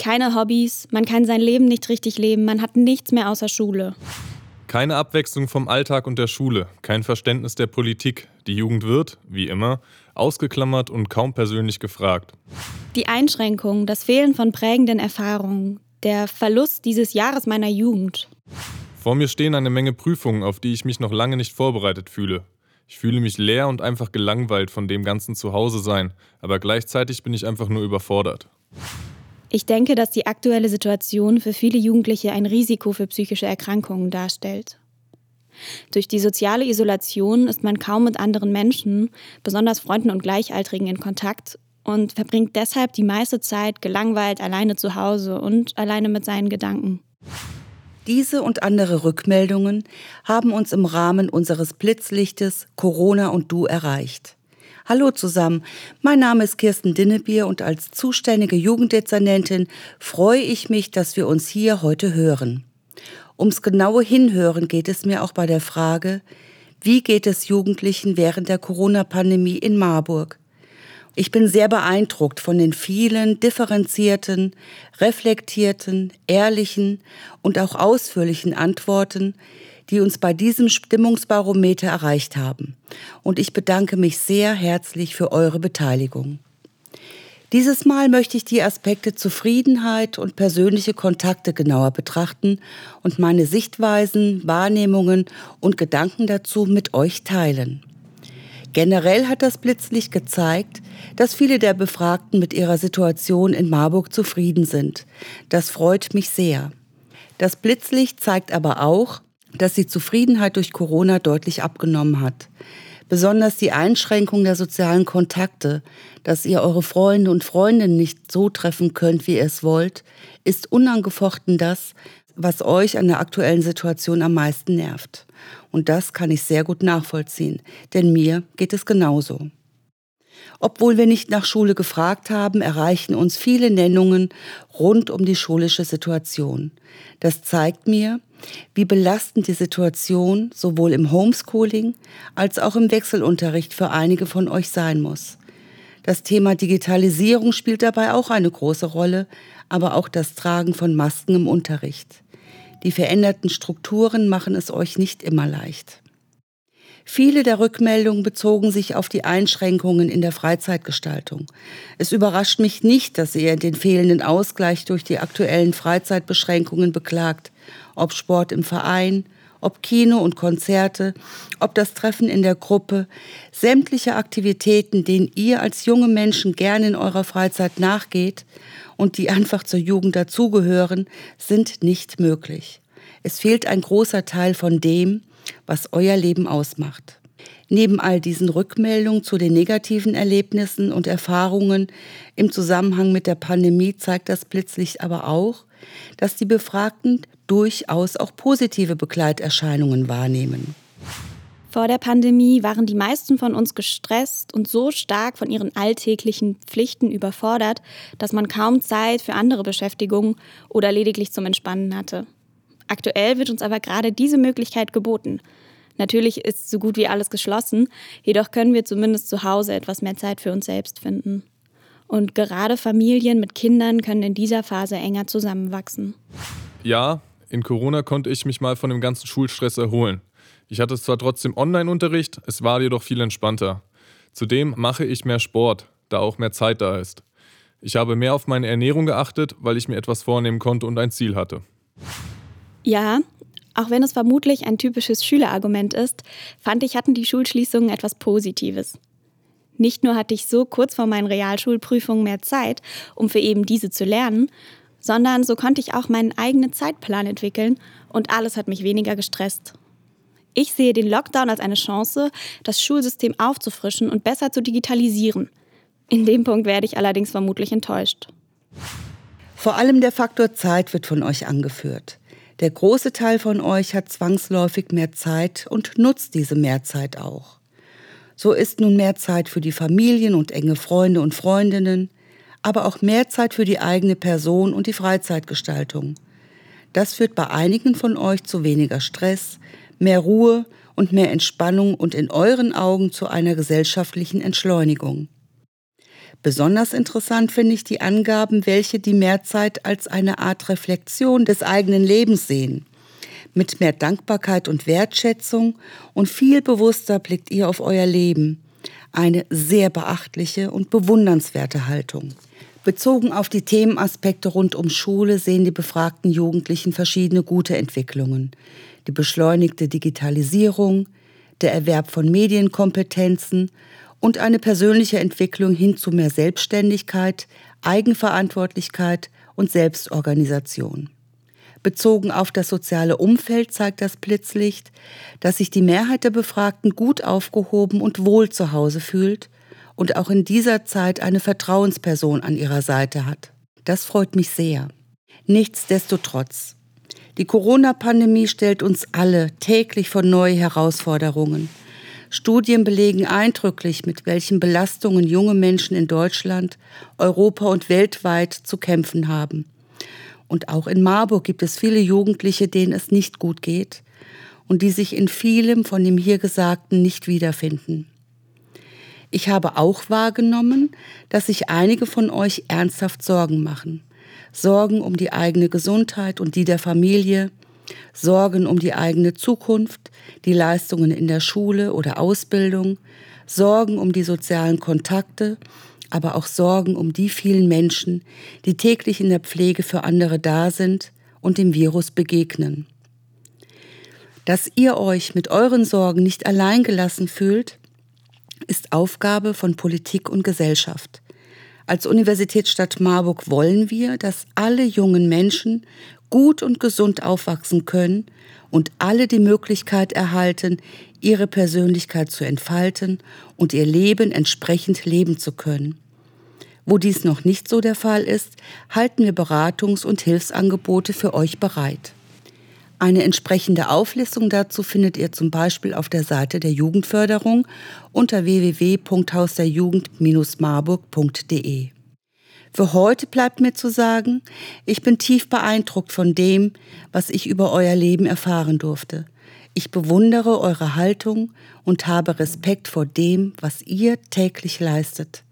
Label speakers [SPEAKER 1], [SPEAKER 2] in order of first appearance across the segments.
[SPEAKER 1] Keine Hobbys, man kann sein Leben nicht richtig leben, man hat nichts mehr außer Schule.
[SPEAKER 2] Keine Abwechslung vom Alltag und der Schule, kein Verständnis der Politik. Die Jugend wird, wie immer, ausgeklammert und kaum persönlich gefragt.
[SPEAKER 1] Die Einschränkungen, das Fehlen von prägenden Erfahrungen, der Verlust dieses Jahres meiner Jugend.
[SPEAKER 2] Vor mir stehen eine Menge Prüfungen, auf die ich mich noch lange nicht vorbereitet fühle. Ich fühle mich leer und einfach gelangweilt von dem ganzen Zuhause sein, aber gleichzeitig bin ich einfach nur überfordert.
[SPEAKER 1] Ich denke, dass die aktuelle Situation für viele Jugendliche ein Risiko für psychische Erkrankungen darstellt. Durch die soziale Isolation ist man kaum mit anderen Menschen, besonders Freunden und Gleichaltrigen, in Kontakt und verbringt deshalb die meiste Zeit gelangweilt alleine zu Hause und alleine mit seinen Gedanken.
[SPEAKER 3] Diese und andere Rückmeldungen haben uns im Rahmen unseres Blitzlichtes Corona und Du erreicht. Hallo zusammen, mein Name ist Kirsten Dinnebier und als zuständige Jugenddezernentin freue ich mich, dass wir uns hier heute hören. Ums genaue Hinhören geht es mir auch bei der Frage, wie geht es Jugendlichen während der Corona-Pandemie in Marburg? Ich bin sehr beeindruckt von den vielen differenzierten, reflektierten, ehrlichen und auch ausführlichen Antworten, die uns bei diesem Stimmungsbarometer erreicht haben. Und ich bedanke mich sehr herzlich für eure Beteiligung. Dieses Mal möchte ich die Aspekte Zufriedenheit und persönliche Kontakte genauer betrachten und meine Sichtweisen, Wahrnehmungen und Gedanken dazu mit euch teilen. Generell hat das Blitzlicht gezeigt, dass viele der Befragten mit ihrer Situation in Marburg zufrieden sind. Das freut mich sehr. Das Blitzlicht zeigt aber auch, dass die Zufriedenheit durch Corona deutlich abgenommen hat. Besonders die Einschränkung der sozialen Kontakte, dass ihr eure Freunde und Freundinnen nicht so treffen könnt, wie ihr es wollt, ist unangefochten das, was euch an der aktuellen Situation am meisten nervt. Und das kann ich sehr gut nachvollziehen, denn mir geht es genauso. Obwohl wir nicht nach Schule gefragt haben, erreichen uns viele Nennungen rund um die schulische Situation. Das zeigt mir, wie belastend die Situation sowohl im Homeschooling als auch im Wechselunterricht für einige von euch sein muss. Das Thema Digitalisierung spielt dabei auch eine große Rolle, aber auch das Tragen von Masken im Unterricht. Die veränderten Strukturen machen es euch nicht immer leicht. Viele der Rückmeldungen bezogen sich auf die Einschränkungen in der Freizeitgestaltung. Es überrascht mich nicht, dass ihr den fehlenden Ausgleich durch die aktuellen Freizeitbeschränkungen beklagt, ob Sport im Verein, ob Kino und Konzerte, ob das Treffen in der Gruppe, sämtliche Aktivitäten, denen ihr als junge Menschen gerne in eurer Freizeit nachgeht und die einfach zur Jugend dazugehören, sind nicht möglich. Es fehlt ein großer Teil von dem, was euer Leben ausmacht. Neben all diesen Rückmeldungen zu den negativen Erlebnissen und Erfahrungen im Zusammenhang mit der Pandemie zeigt das Blitzlicht aber auch, dass die Befragten durchaus auch positive Begleiterscheinungen wahrnehmen.
[SPEAKER 1] Vor der Pandemie waren die meisten von uns gestresst und so stark von ihren alltäglichen Pflichten überfordert, dass man kaum Zeit für andere Beschäftigungen oder lediglich zum Entspannen hatte. Aktuell wird uns aber gerade diese Möglichkeit geboten. Natürlich ist so gut wie alles geschlossen, jedoch können wir zumindest zu Hause etwas mehr Zeit für uns selbst finden. Und gerade Familien mit Kindern können in dieser Phase enger zusammenwachsen.
[SPEAKER 2] Ja, in Corona konnte ich mich mal von dem ganzen Schulstress erholen. Ich hatte zwar trotzdem Online-Unterricht, es war jedoch viel entspannter. Zudem mache ich mehr Sport, da auch mehr Zeit da ist. Ich habe mehr auf meine Ernährung geachtet, weil ich mir etwas vornehmen konnte und ein Ziel hatte.
[SPEAKER 1] Ja, auch wenn es vermutlich ein typisches Schülerargument ist, fand ich, hatten die Schulschließungen etwas Positives. Nicht nur hatte ich so kurz vor meinen Realschulprüfungen mehr Zeit, um für eben diese zu lernen, sondern so konnte ich auch meinen eigenen Zeitplan entwickeln und alles hat mich weniger gestresst. Ich sehe den Lockdown als eine Chance, das Schulsystem aufzufrischen und besser zu digitalisieren. In dem Punkt werde ich allerdings vermutlich enttäuscht.
[SPEAKER 3] Vor allem der Faktor Zeit wird von euch angeführt. Der große Teil von euch hat zwangsläufig mehr Zeit und nutzt diese Mehrzeit auch. So ist nun mehr Zeit für die Familien und enge Freunde und Freundinnen, aber auch mehr Zeit für die eigene Person und die Freizeitgestaltung. Das führt bei einigen von euch zu weniger Stress, mehr Ruhe und mehr Entspannung und in euren Augen zu einer gesellschaftlichen Entschleunigung. Besonders interessant finde ich die Angaben, welche die Mehrzeit als eine Art Reflexion des eigenen Lebens sehen. Mit mehr Dankbarkeit und Wertschätzung und viel bewusster blickt ihr auf euer Leben. Eine sehr beachtliche und bewundernswerte Haltung. Bezogen auf die Themenaspekte rund um Schule sehen die befragten Jugendlichen verschiedene gute Entwicklungen. Die beschleunigte Digitalisierung, der Erwerb von Medienkompetenzen und eine persönliche Entwicklung hin zu mehr Selbstständigkeit, Eigenverantwortlichkeit und Selbstorganisation. Bezogen auf das soziale Umfeld zeigt das Blitzlicht, dass sich die Mehrheit der Befragten gut aufgehoben und wohl zu Hause fühlt und auch in dieser Zeit eine Vertrauensperson an ihrer Seite hat. Das freut mich sehr. Nichtsdestotrotz, die Corona-Pandemie stellt uns alle täglich vor neue Herausforderungen. Studien belegen eindrücklich, mit welchen Belastungen junge Menschen in Deutschland, Europa und weltweit zu kämpfen haben. Und auch in Marburg gibt es viele Jugendliche, denen es nicht gut geht und die sich in vielem von dem hier Gesagten nicht wiederfinden. Ich habe auch wahrgenommen, dass sich einige von euch ernsthaft Sorgen machen. Sorgen um die eigene Gesundheit und die der Familie, Sorgen um die eigene Zukunft, die Leistungen in der Schule oder Ausbildung, Sorgen um die sozialen Kontakte, aber auch Sorgen um die vielen Menschen, die täglich in der Pflege für andere da sind und dem Virus begegnen. Dass ihr euch mit euren Sorgen nicht alleingelassen fühlt, ist Aufgabe von Politik und Gesellschaft. Als Universitätsstadt Marburg wollen wir, dass alle jungen Menschen gut und gesund aufwachsen können und alle die Möglichkeit erhalten, ihre Persönlichkeit zu entfalten und ihr Leben entsprechend leben zu können. Wo dies noch nicht so der Fall ist, halten wir Beratungs- und Hilfsangebote für euch bereit. Eine entsprechende Auflistung dazu findet ihr zum Beispiel auf der Seite der Jugendförderung unter www.hausderjugend-marburg.de. Für heute bleibt mir zu sagen, ich bin tief beeindruckt von dem, was ich über euer Leben erfahren durfte. Ich bewundere eure Haltung und habe Respekt vor dem, was ihr täglich leistet.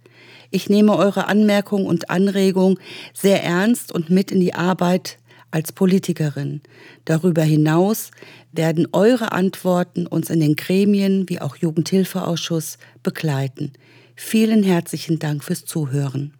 [SPEAKER 3] Ich nehme eure Anmerkungen und Anregungen sehr ernst und mit in die Arbeit als Politikerin. Darüber hinaus werden eure Antworten uns in den Gremien wie auch Jugendhilfeausschuss begleiten. Vielen herzlichen Dank fürs Zuhören.